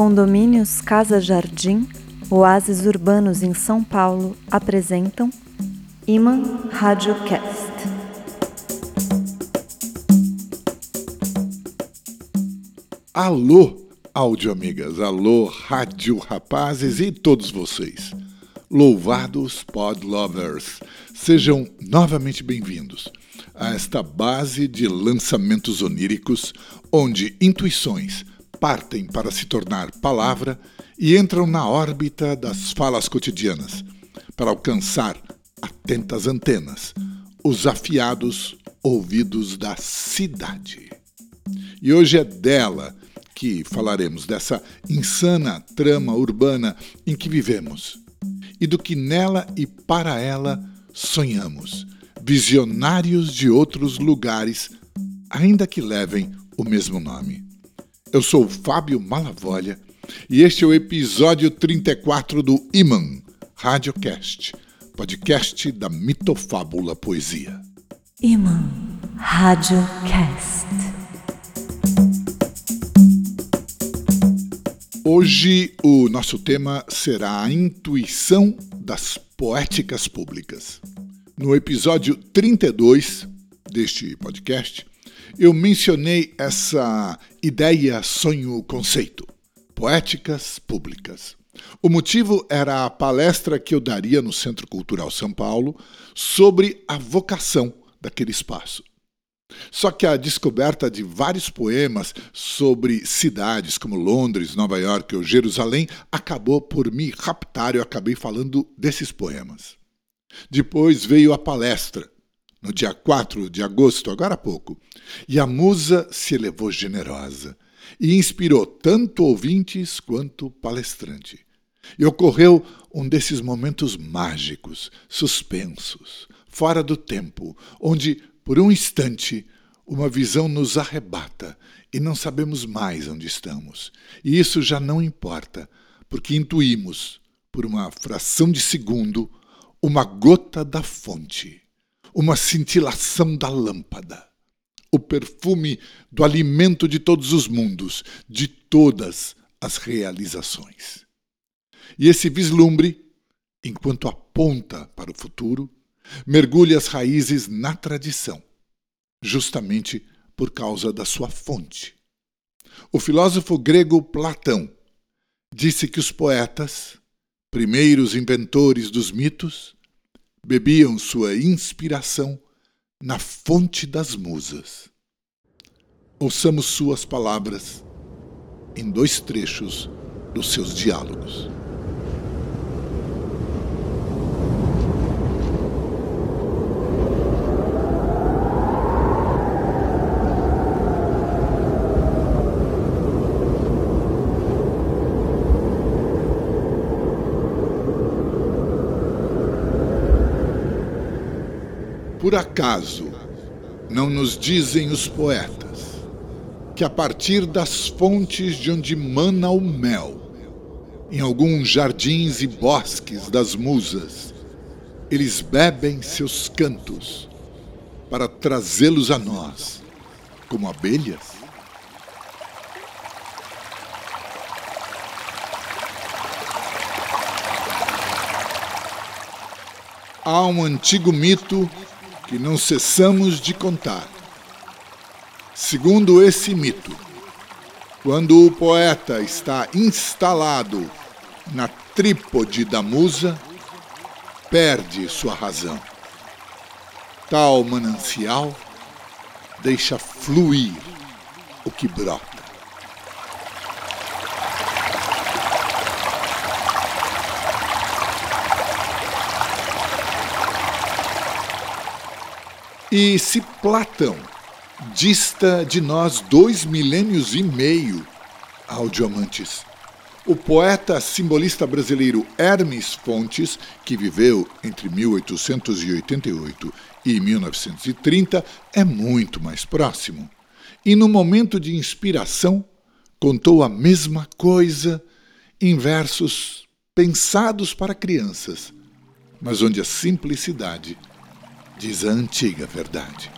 Condomínios Casa Jardim, Oásis Urbanos em São Paulo apresentam Iman Radiocast. Alô, áudio amigas, alô, rádio rapazes e todos vocês. Louvados pod lovers, sejam novamente bem-vindos a esta base de lançamentos oníricos onde intuições partem para se tornar palavra e entram na órbita das falas cotidianas para alcançar atentas antenas os afiados ouvidos da cidade. E hoje é dela que falaremos, dessa insana trama urbana em que vivemos e do que nela e para ela sonhamos, visionários de outros lugares, ainda que levem o mesmo nome. Eu sou Fábio Malavolha e este é o episódio 34 do Iman Radiocast, podcast da mitofábula poesia. Iman Radiocast. Hoje o nosso tema será a intuição das poéticas públicas. No episódio 32 deste podcast, eu mencionei essa ideia, sonho, conceito: poéticas públicas. O motivo era a palestra que eu daria no Centro Cultural São Paulo sobre a vocação daquele espaço. Só que a descoberta de vários poemas sobre cidades como Londres, Nova York ou Jerusalém acabou por me raptar eu acabei falando desses poemas. Depois veio a palestra, no dia 4 de agosto, agora há pouco, e a musa se elevou generosa e inspirou tanto ouvintes quanto palestrante. E ocorreu um desses momentos mágicos, suspensos, fora do tempo, onde, por um instante, uma visão nos arrebata e não sabemos mais onde estamos. E isso já não importa, porque intuímos, por uma fração de segundo, uma gota da fonte, uma cintilação da lâmpada, o perfume do alimento de todos os mundos, de todas as realizações. E esse vislumbre, enquanto aponta para o futuro, mergulha as raízes na tradição, justamente por causa da sua fonte. O filósofo grego Platão disse que os poetas, primeiros inventores dos mitos, bebiam sua inspiração na fonte das musas. Ouçamos suas palavras em dois trechos dos seus diálogos. Por acaso não nos dizem os poetas que a partir das fontes de onde mana o mel, em alguns jardins e bosques das musas, eles bebem seus cantos para trazê-los a nós, como abelhas? Há um antigo mito que não cessamos de contar. Segundo esse mito, quando o poeta está instalado na trípode da musa, perde sua razão. Tal manancial deixa fluir o que brota. E se Platão dista de nós dois milênios e meio, audioamantes, o poeta simbolista brasileiro Hermes Fontes, que viveu entre 1888 e 1930, é muito mais próximo. E no momento de inspiração, contou a mesma coisa em versos pensados para crianças, mas onde a simplicidade diz a antiga verdade.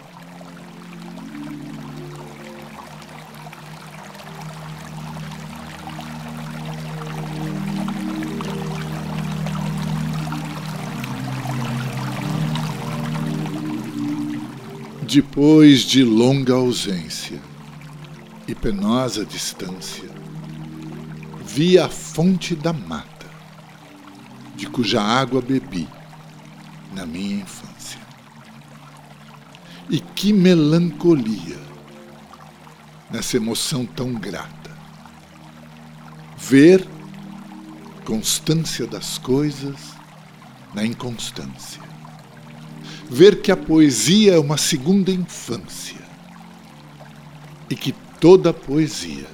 Depois de longa ausência e penosa distância, vi a fonte da mata, de cuja água bebi na minha infância. E que melancolia nessa emoção tão grata. Ver constância das coisas na inconstância ver que a poesia é uma segunda infância e que toda poesia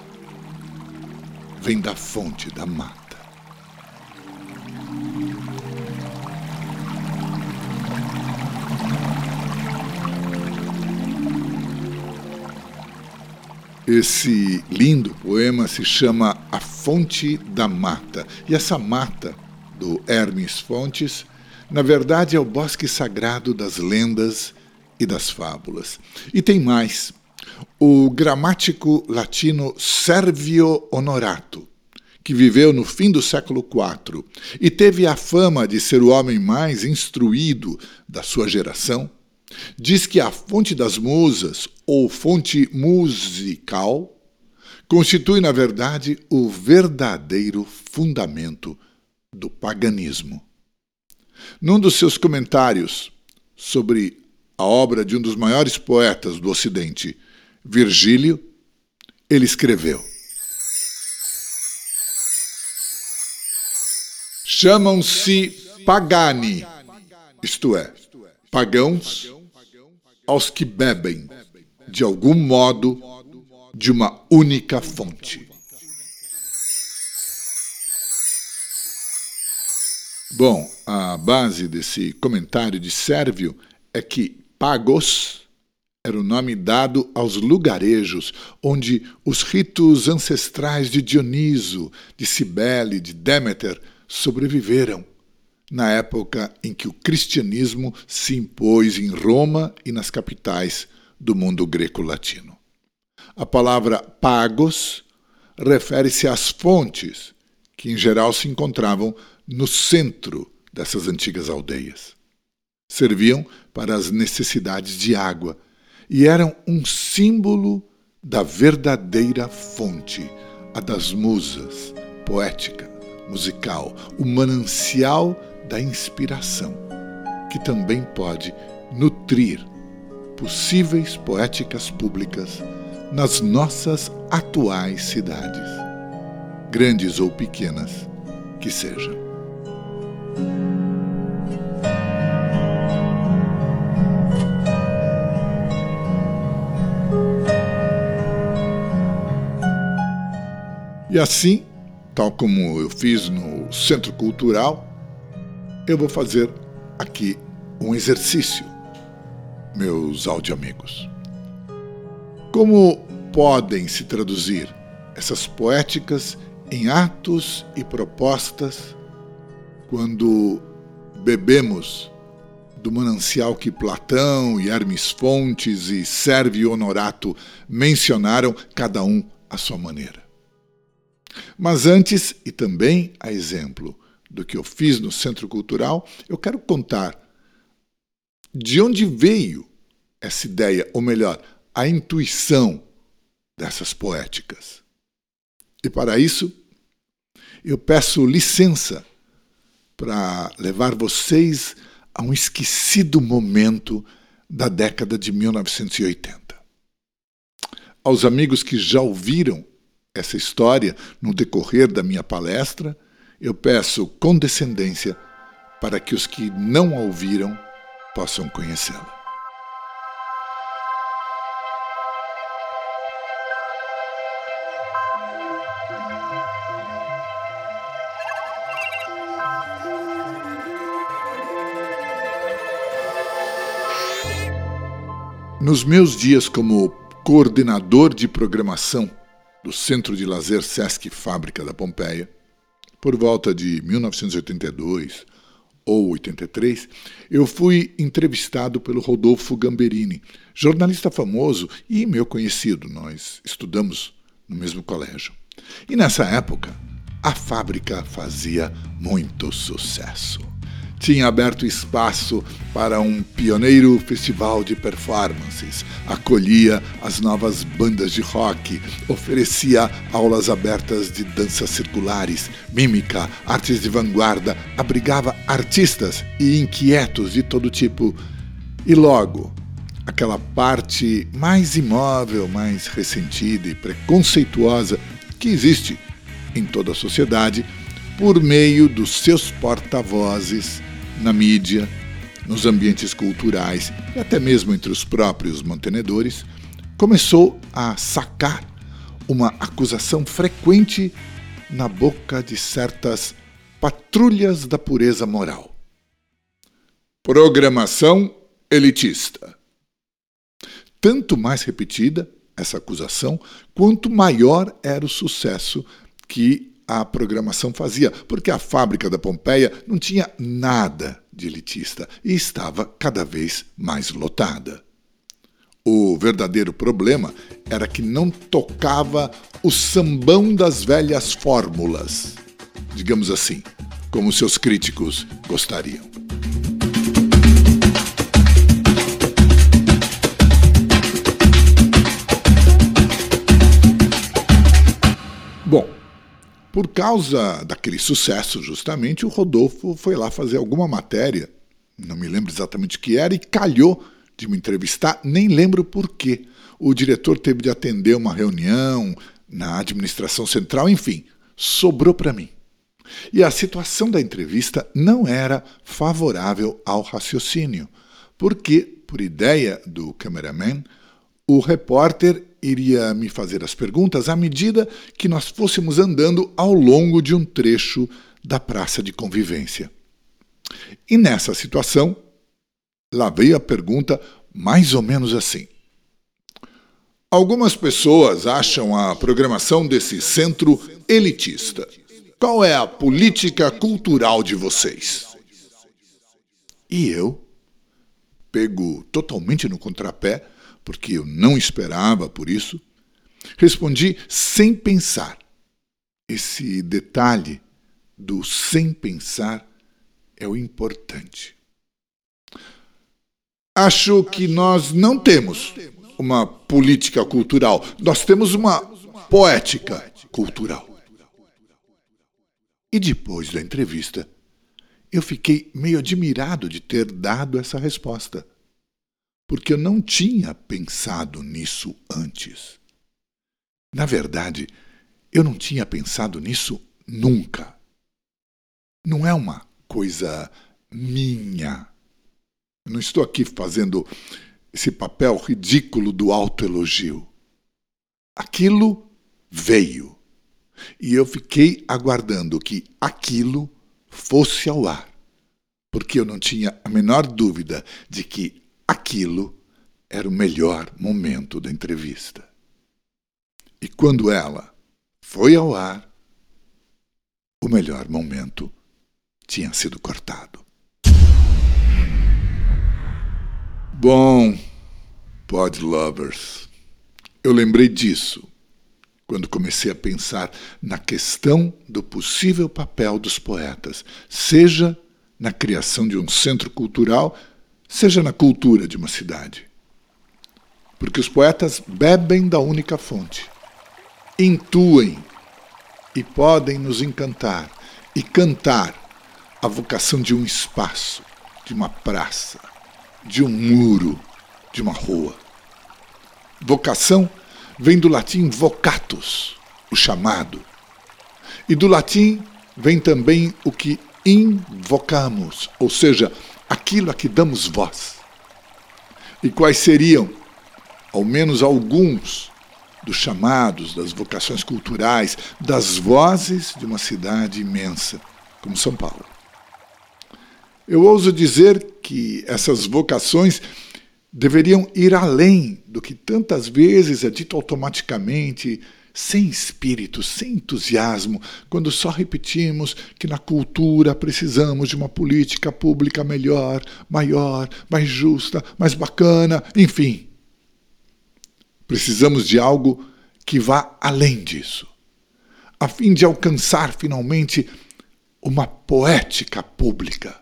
vem da fonte da mata. Esse lindo poema se chama A Fonte da Mata. E essa mata, do Hermes Fontes, na verdade, é o bosque sagrado das lendas e das fábulas. E tem mais. O gramático latino Servio Honorato, que viveu no fim do século IV e teve a fama de ser o homem mais instruído da sua geração, diz que a fonte das musas, ou fonte musical, constitui, na verdade, o verdadeiro fundamento do paganismo. Num dos seus comentários sobre a obra de um dos maiores poetas do Ocidente, Virgílio, ele escreveu: Chamam-se pagani, isto é, pagãos, aos que bebem, de algum modo, de uma única fonte. Bom, a base desse comentário de Sérvio é que Pagos era o nome dado aos lugarejos onde os ritos ancestrais de Dioniso, de Cibele, de Démeter sobreviveram, na época em que o cristianismo se impôs em Roma e nas capitais do mundo greco-latino. A palavra pagos refere-se às fontes, que em geral se encontravam no centro dessas antigas aldeias. Serviam para as necessidades de água e eram um símbolo da verdadeira fonte, a das musas, poética, musical, o manancial da inspiração, que também pode nutrir possíveis poéticas públicas nas nossas atuais cidades, grandes ou pequenas que sejam. E assim, tal como eu fiz no Centro Cultural, eu vou fazer aqui um exercício, meus audioamigos. Como podem se traduzir essas poéticas em atos e propostas quando bebemos do manancial que Platão e Hermes Fontes e Sérvio Honorato mencionaram, cada um à sua maneira. Mas antes, e também a exemplo do que eu fiz no Centro Cultural, eu quero contar de onde veio essa ideia, ou melhor, a intuição dessas poéticas. E para isso, eu peço licença para levar vocês a um esquecido momento da década de 1980. Aos amigos que já ouviram essa história no decorrer da minha palestra, eu peço condescendência para que os que não a ouviram possam conhecê-la. Nos meus dias como coordenador de programação do Centro de Lazer Sesc Fábrica da Pompeia, por volta de 1982 ou 83, eu fui entrevistado pelo Rodolfo Gamberini, jornalista famoso e meu conhecido. Nós estudamos no mesmo colégio. E nessa época, a fábrica fazia muito sucesso. Tinha aberto espaço para um pioneiro festival de performances, acolhia as novas bandas de rock, oferecia aulas abertas de danças circulares, mímica, artes de vanguarda, abrigava artistas e inquietos de todo tipo. E logo, aquela parte mais imóvel, mais ressentida e preconceituosa que existe em toda a sociedade, por meio dos seus porta-vozes na mídia, nos ambientes culturais e até mesmo entre os próprios mantenedores, começou a sacar uma acusação frequente na boca de certas patrulhas da pureza moral. Programação elitista. Tanto mais repetida essa acusação, quanto maior era o sucesso que a programação fazia, porque a fábrica da Pompeia não tinha nada de elitista e estava cada vez mais lotada. O verdadeiro problema era que não tocava o sambão das velhas fórmulas, digamos assim, como seus críticos gostariam. Bom, por causa daquele sucesso, justamente, o Rodolfo foi lá fazer alguma matéria, não me lembro exatamente o que era, e calhou de me entrevistar, nem lembro por quê. O diretor teve de atender uma reunião na administração central, enfim, sobrou para mim. E a situação da entrevista não era favorável ao raciocínio, porque, por ideia do cameraman, o repórter iria me fazer as perguntas à medida que nós fôssemos andando ao longo de um trecho da praça de convivência. E nessa situação, lá veio a pergunta mais ou menos assim. Algumas pessoas acham a programação desse centro elitista. Qual é a política cultural de vocês? E eu, pego totalmente no contrapé, porque eu não esperava por isso, respondi sem pensar. Esse detalhe do sem pensar é o importante. Acho que nós não temos uma política cultural, nós temos uma poética cultural. E depois da entrevista, eu fiquei meio admirado de ter dado essa resposta porque eu não tinha pensado nisso antes. Na verdade, eu não tinha pensado nisso nunca. Não é uma coisa minha. Eu não estou aqui fazendo esse papel ridículo do autoelogio. Aquilo veio. E eu fiquei aguardando que aquilo fosse ao ar, porque eu não tinha a menor dúvida de que aquilo era o melhor momento da entrevista. E quando ela foi ao ar, o melhor momento tinha sido cortado. Bom, Pod Lovers, eu lembrei disso quando comecei a pensar na questão do possível papel dos poetas, seja na criação de um centro cultural, seja na cultura de uma cidade. Porque os poetas bebem da única fonte, intuem e podem nos encantar e cantar a vocação de um espaço, de uma praça, de um muro, de uma rua. Vocação vem do latim vocatus, o chamado. E do latim vem também o que invocamos, ou seja, aquilo a que damos voz. E quais seriam, ao menos alguns, dos chamados, das vocações culturais, das vozes de uma cidade imensa como São Paulo. Eu ouso dizer que essas vocações deveriam ir além do que tantas vezes é dito automaticamente sem espírito, sem entusiasmo, quando só repetimos que na cultura precisamos de uma política pública melhor, maior, mais justa, mais bacana, enfim. Precisamos de algo que vá além disso, a fim de alcançar finalmente uma poética pública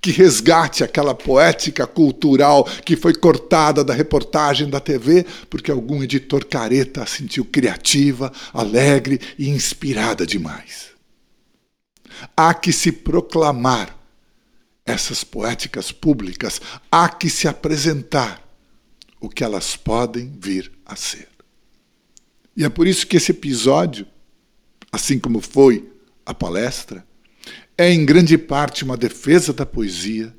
que resgate aquela poética cultural que foi cortada da reportagem da TV porque algum editor careta a sentiu criativa, alegre e inspirada demais. Há que se proclamar essas poéticas públicas, há que se apresentar o que elas podem vir a ser. E é por isso que esse episódio, assim como foi a palestra, é em grande parte uma defesa da poesia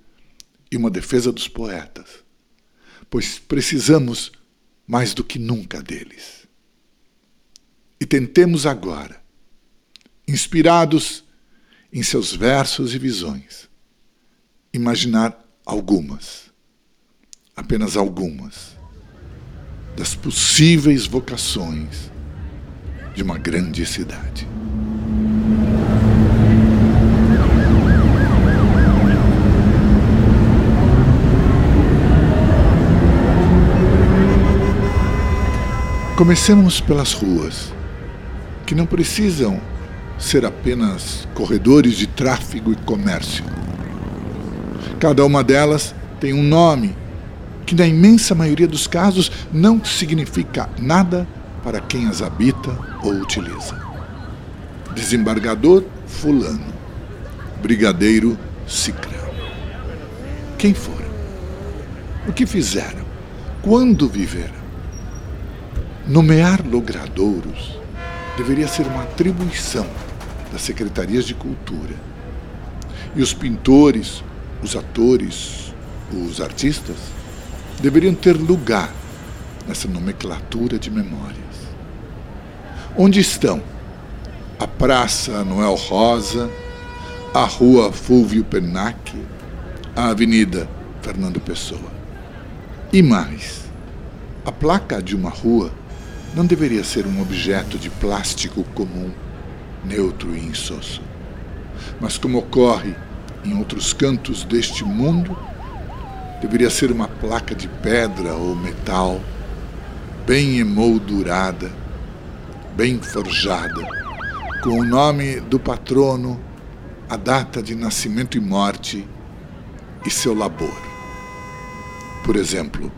e uma defesa dos poetas, pois precisamos mais do que nunca deles. E tentemos agora, inspirados em seus versos e visões, imaginar algumas, apenas algumas, das possíveis vocações de uma grande cidade. Comecemos pelas ruas, que não precisam ser apenas corredores de tráfego e comércio. Cada uma delas tem um nome que, na imensa maioria dos casos, não significa nada para quem as habita ou utiliza. Desembargador Fulano, Brigadeiro Cicrano. Quem foram? O que fizeram? Quando viveram? Nomear logradouros deveria ser uma atribuição das secretarias de cultura. E os pintores, os atores, os artistas deveriam ter lugar nessa nomenclatura de memórias. Onde estão a Praça Noel Rosa, a Rua Fulvio Pernac, a Avenida Fernando Pessoa? E mais, a placa de uma rua não deveria ser um objeto de plástico comum, neutro e insosso. Mas, como ocorre em outros cantos deste mundo, deveria ser uma placa de pedra ou metal, bem emoldurada, bem forjada, com o nome do patrono, a data de nascimento e morte e seu labor. Por exemplo,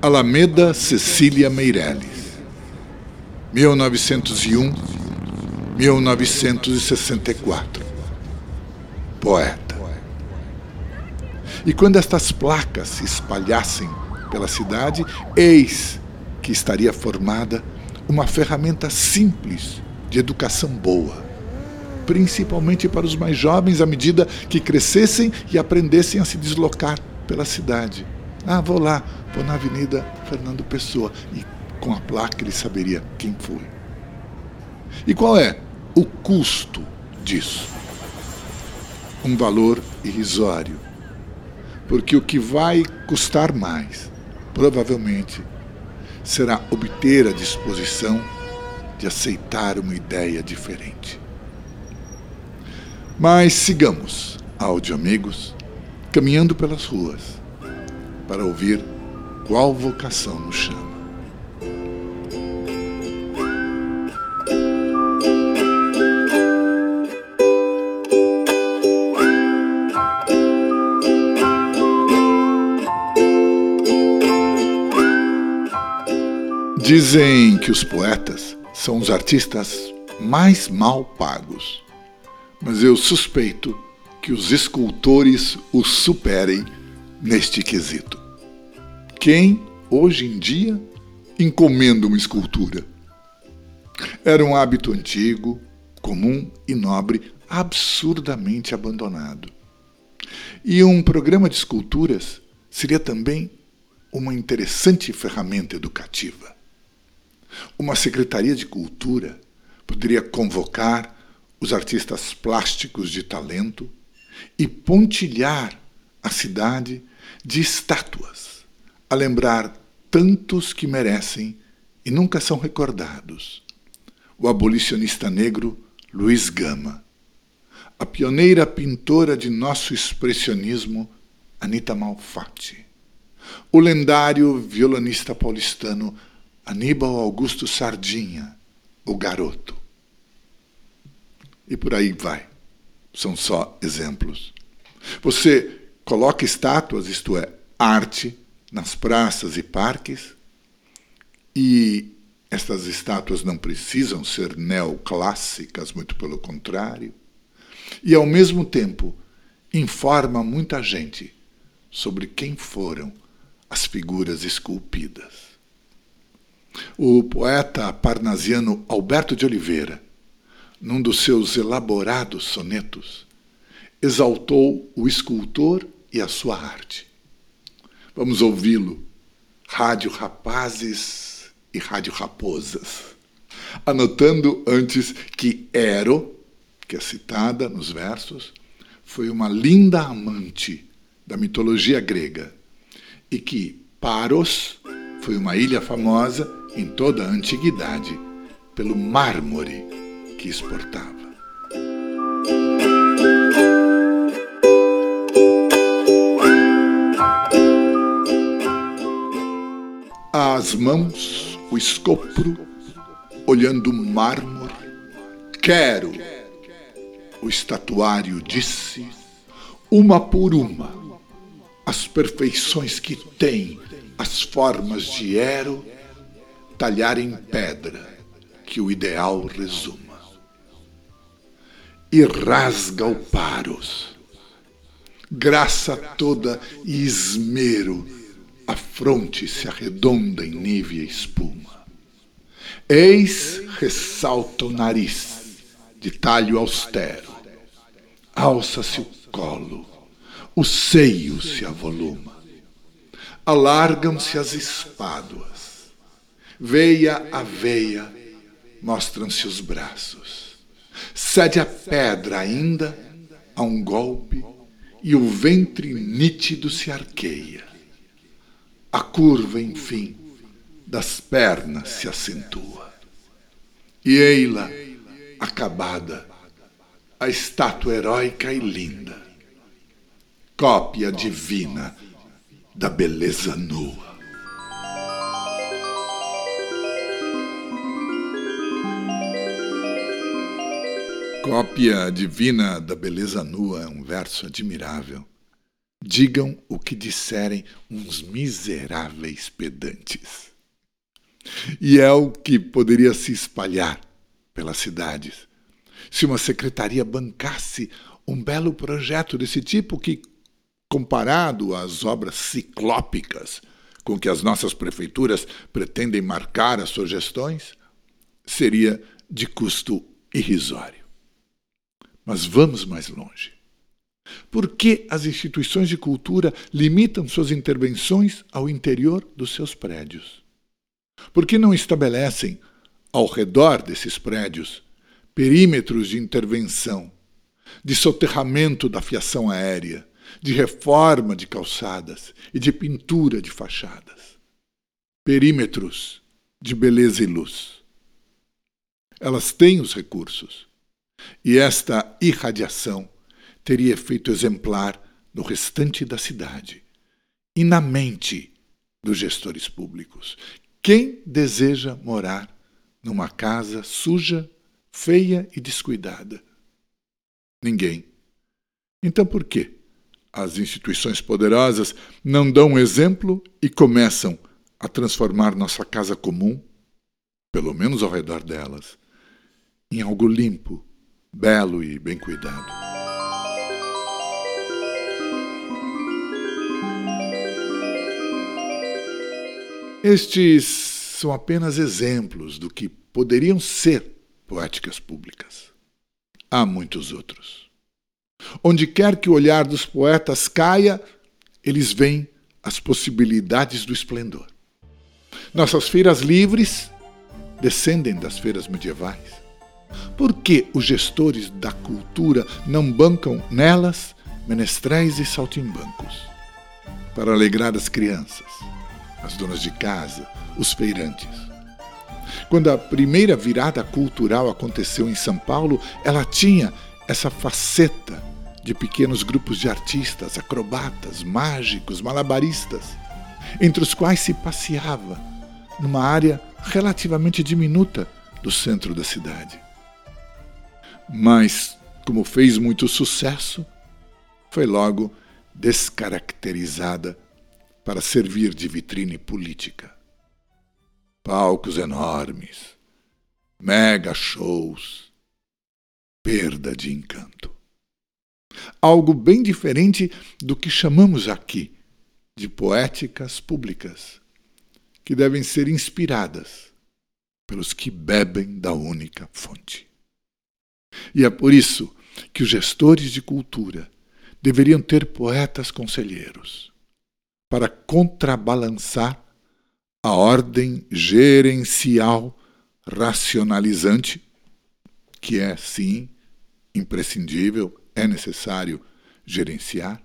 Alameda Cecília Meirelles, 1901-1964. Poeta. E quando estas placas se espalhassem pela cidade, eis que estaria formada uma ferramenta simples de educação boa, principalmente para os mais jovens à medida que crescessem e aprendessem a se deslocar pela cidade ah, vou lá, vou na Avenida Fernando Pessoa. E com a placa ele saberia quem foi. E qual é o custo disso? Um valor irrisório. Porque o que vai custar mais, provavelmente, será obter a disposição de aceitar uma ideia diferente. Mas sigamos, áudio amigos, caminhando pelas ruas para ouvir qual vocação nos chama. Dizem que os poetas são os artistas mais mal pagos, mas eu suspeito que os escultores os superem neste quesito. Quem, hoje em dia, encomenda uma escultura? Era um hábito antigo, comum e nobre, absurdamente abandonado. E um programa de esculturas seria também uma interessante ferramenta educativa. Uma secretaria de cultura poderia convocar os artistas plásticos de talento e pontilhar a cidade de estátuas, a lembrar tantos que merecem e nunca são recordados. O abolicionista negro Luiz Gama, a pioneira pintora de nosso expressionismo Anita Malfatti, o lendário violonista paulistano Aníbal Augusto Sardinha, o garoto. E por aí vai. São só exemplos. Você coloca estátuas, isto é, arte, nas praças e parques, e estas estátuas não precisam ser neoclássicas, muito pelo contrário, e ao mesmo tempo informa muita gente sobre quem foram as figuras esculpidas. O poeta parnasiano Alberto de Oliveira, num dos seus elaborados sonetos, exaltou o escultor e a sua arte. Vamos ouvi-lo. Rádio Rapazes e Rádio Raposas. Anotando antes que Ero, que é citada nos versos, foi uma linda amante da mitologia grega e que Paros foi uma ilha famosa em toda a antiguidade pelo mármore que exportava. As mãos, o escopro, olhando o mármore, quero. O estatuário disse, uma por uma, as perfeições que tem as formas de Ero talhar em pedra que o ideal resuma. E rasga o paros, graça toda e esmero, a fronte se arredonda em nívea espuma. Eis ressalta o nariz, de talho austero, alça-se o colo, o seio se avoluma, alargam-se as espáduas, Veia a veia, mostram-se os braços. Cede a pedra ainda a um golpe e o ventre nítido se arqueia. A curva, enfim, das pernas se acentua. E ei-la, acabada, a estátua heróica e linda, cópia divina da beleza nua. Cópia divina da beleza nua é um verso admirável. Digam o que disserem uns miseráveis pedantes. E é o que poderia se espalhar pelas cidades se uma secretaria bancasse um belo projeto desse tipo que, comparado às obras ciclópicas com que as nossas prefeituras pretendem marcar as suas gestões, seria de custo irrisório. Mas vamos mais longe. Por que as instituições de cultura limitam suas intervenções ao interior dos seus prédios? Por que não estabelecem, ao redor desses prédios, perímetros de intervenção, de soterramento da fiação aérea, de reforma de calçadas e de pintura de fachadas? Perímetros de beleza e luz. Elas têm os recursos e esta irradiação teria efeito exemplar no restante da cidade e na mente dos gestores públicos. Quem deseja morar numa casa suja, feia e descuidada? Ninguém. Então por que as instituições poderosas não dão exemplo e começam a transformar nossa casa comum, pelo menos ao redor delas, em algo limpo, belo e bem cuidado. Estes são apenas exemplos do que poderiam ser poéticas públicas. Há muitos outros. Onde quer que o olhar dos poetas caia, eles veem as possibilidades do esplendor. Nossas feiras livres descendem das feiras medievais. Por que os gestores da cultura não bancam nelas menestréis e saltimbancos? Para alegrar as crianças, as donas de casa, os feirantes. Quando a primeira virada cultural aconteceu em São Paulo, ela tinha essa faceta de pequenos grupos de artistas, acrobatas, mágicos, malabaristas, entre os quais se passeava numa área relativamente diminuta do centro da cidade. Mas, como fez muito sucesso, foi logo descaracterizada para servir de vitrine política. Palcos enormes, mega shows, perda de encanto. Algo bem diferente do que chamamos aqui de poéticas públicas, que devem ser inspiradas pelos que bebem da única fonte. E é por isso que os gestores de cultura deveriam ter poetas conselheiros para contrabalançar a ordem gerencial racionalizante, que é sim imprescindível, é necessário gerenciar,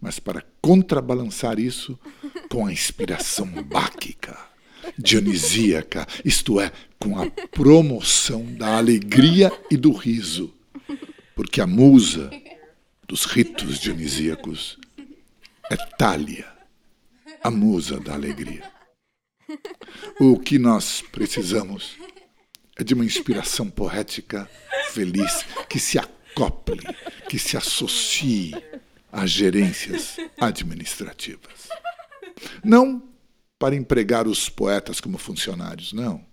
mas para contrabalançar isso com a inspiração báquica, dionisíaca, isto é, com a promoção da alegria e do riso, porque a musa dos ritos dionisíacos é Thalia, a musa da alegria. O que nós precisamos é de uma inspiração poética feliz que se acople, que se associe às gerências administrativas. Não para empregar os poetas como funcionários, não,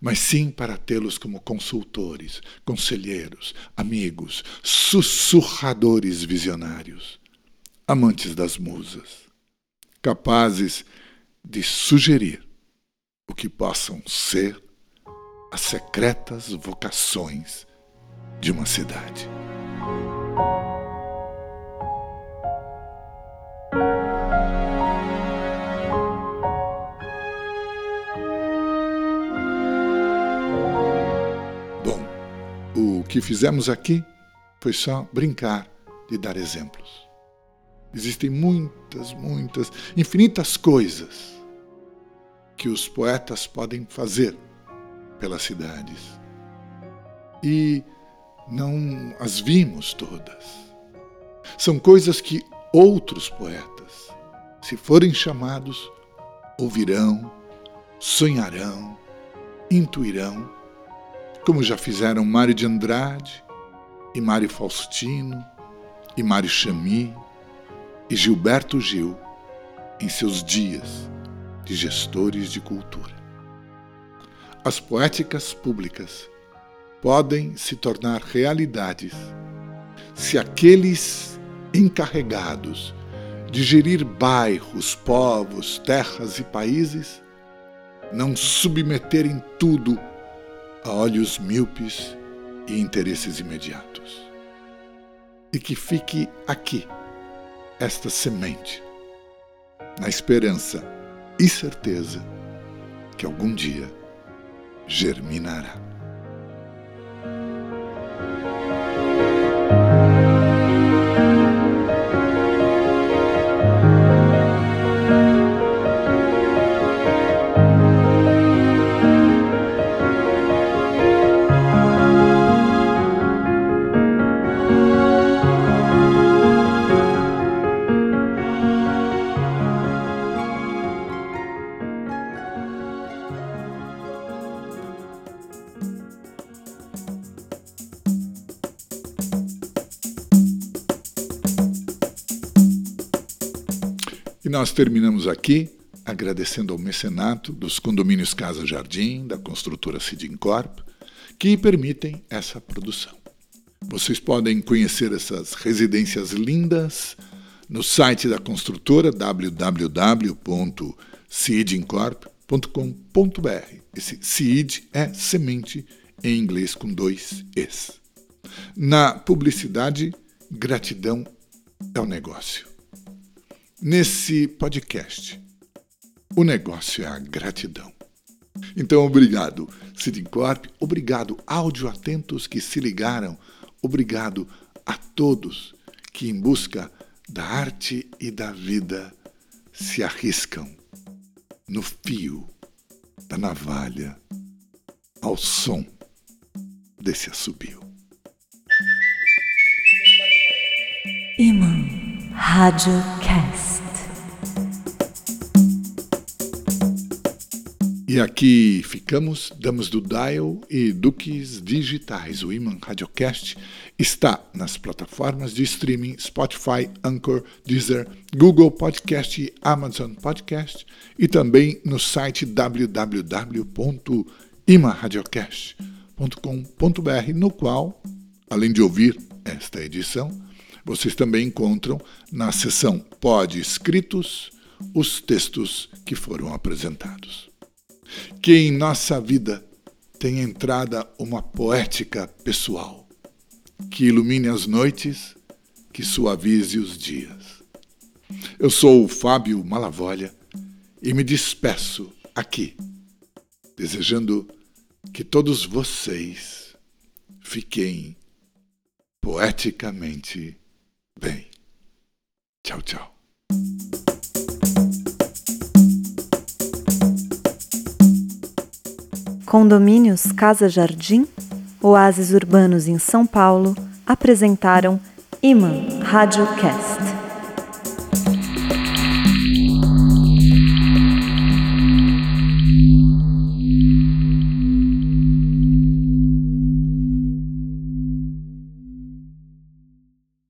mas sim para tê-los como consultores, conselheiros, amigos, sussurradores visionários, amantes das musas, capazes de sugerir o que possam ser as secretas vocações de uma cidade. Bom, o que fizemos aqui foi só brincar de dar exemplos. Existem muitas, muitas, infinitas coisas que os poetas podem fazer pelas cidades. E não as vimos todas. São coisas que outros poetas, se forem chamados, ouvirão, sonharão, intuirão, como já fizeram Mário de Andrade, e Mário Faustino, e Mário Chami, e Gilberto Gil, em seus dias de gestores de cultura. As poéticas públicas podem se tornar realidades se aqueles encarregados de gerir bairros, povos, terras e países não submeterem tudo a olhos míopes e interesses imediatos. E que fique aqui esta semente, na esperança e certeza que algum dia germinará. Nós terminamos aqui agradecendo ao mecenato dos condomínios Casa Jardim, da construtora Sidincorp, que permitem essa produção. Vocês podem conhecer essas residências lindas no site da construtora www.sidincorp.com.br. Esse seed é semente em inglês com dois es. Na publicidade, gratidão é o negócio nesse podcast. O negócio é a gratidão. Então, obrigado, Sidincorp, obrigado, áudio atentos que se ligaram, obrigado a todos que, em busca da arte e da vida, se arriscam no fio da navalha ao som desse assobio. Imã Rádio Cast. E aqui ficamos, damas do Dial e Duques Digitais. O Iman Radiocast está nas plataformas de streaming Spotify, Anchor, Deezer, Google Podcast e Amazon Podcast e também no site www.imanradiocast.com.br, no qual, além de ouvir esta edição, vocês também encontram na seção Pod Escritos os textos que foram apresentados que em nossa vida tenha entrada uma poética pessoal, que ilumine as noites, que suavize os dias. Eu sou o Fábio Malavolha e me despeço aqui, desejando que todos vocês fiquem poeticamente bem. Tchau, tchau. Condomínios Casa Jardim, oásis urbanos em São Paulo, apresentaram Iman Radiocast.